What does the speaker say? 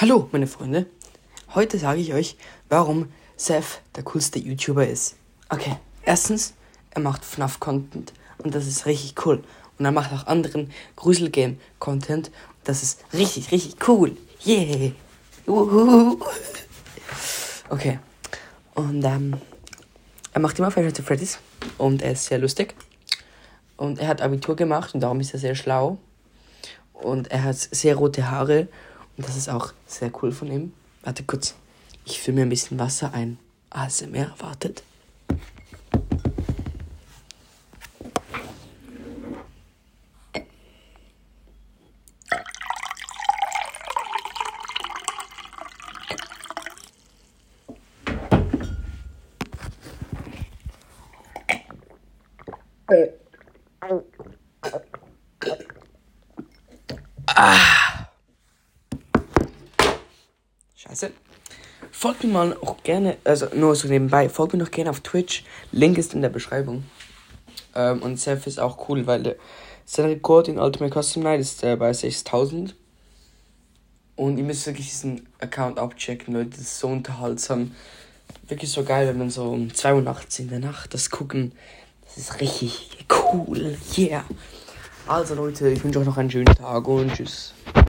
Hallo, meine Freunde. Heute sage ich euch, warum Seth der coolste YouTuber ist. Okay, erstens, er macht FNAF-Content und das ist richtig cool. Und er macht auch anderen Gruselgame-Content. Das ist richtig, richtig cool. Yeah. Uhuhu. Okay. Und ähm, er macht immer Five to Freddy's und er ist sehr lustig. Und er hat Abitur gemacht und darum ist er sehr schlau. Und er hat sehr rote Haare und das ist auch sehr cool von ihm. Warte kurz. Ich fülle mir ein bisschen Wasser ein. ASMR, wartet. Ah. Scheiße. Folgt mir mal auch gerne, also nur so nebenbei, folgt mir noch gerne auf Twitch. Link ist in der Beschreibung. Ähm, und Seth ist auch cool, weil der, sein Rekord in Ultimate Custom Night ist äh, bei 6000. Und ihr müsst wirklich diesen Account abchecken, Leute. Das ist so unterhaltsam. Wirklich so geil, wenn man so um 2 Uhr nachts in der Nacht das gucken. Das ist richtig cool. Yeah. Also Leute, ich wünsche euch noch einen schönen Tag und tschüss.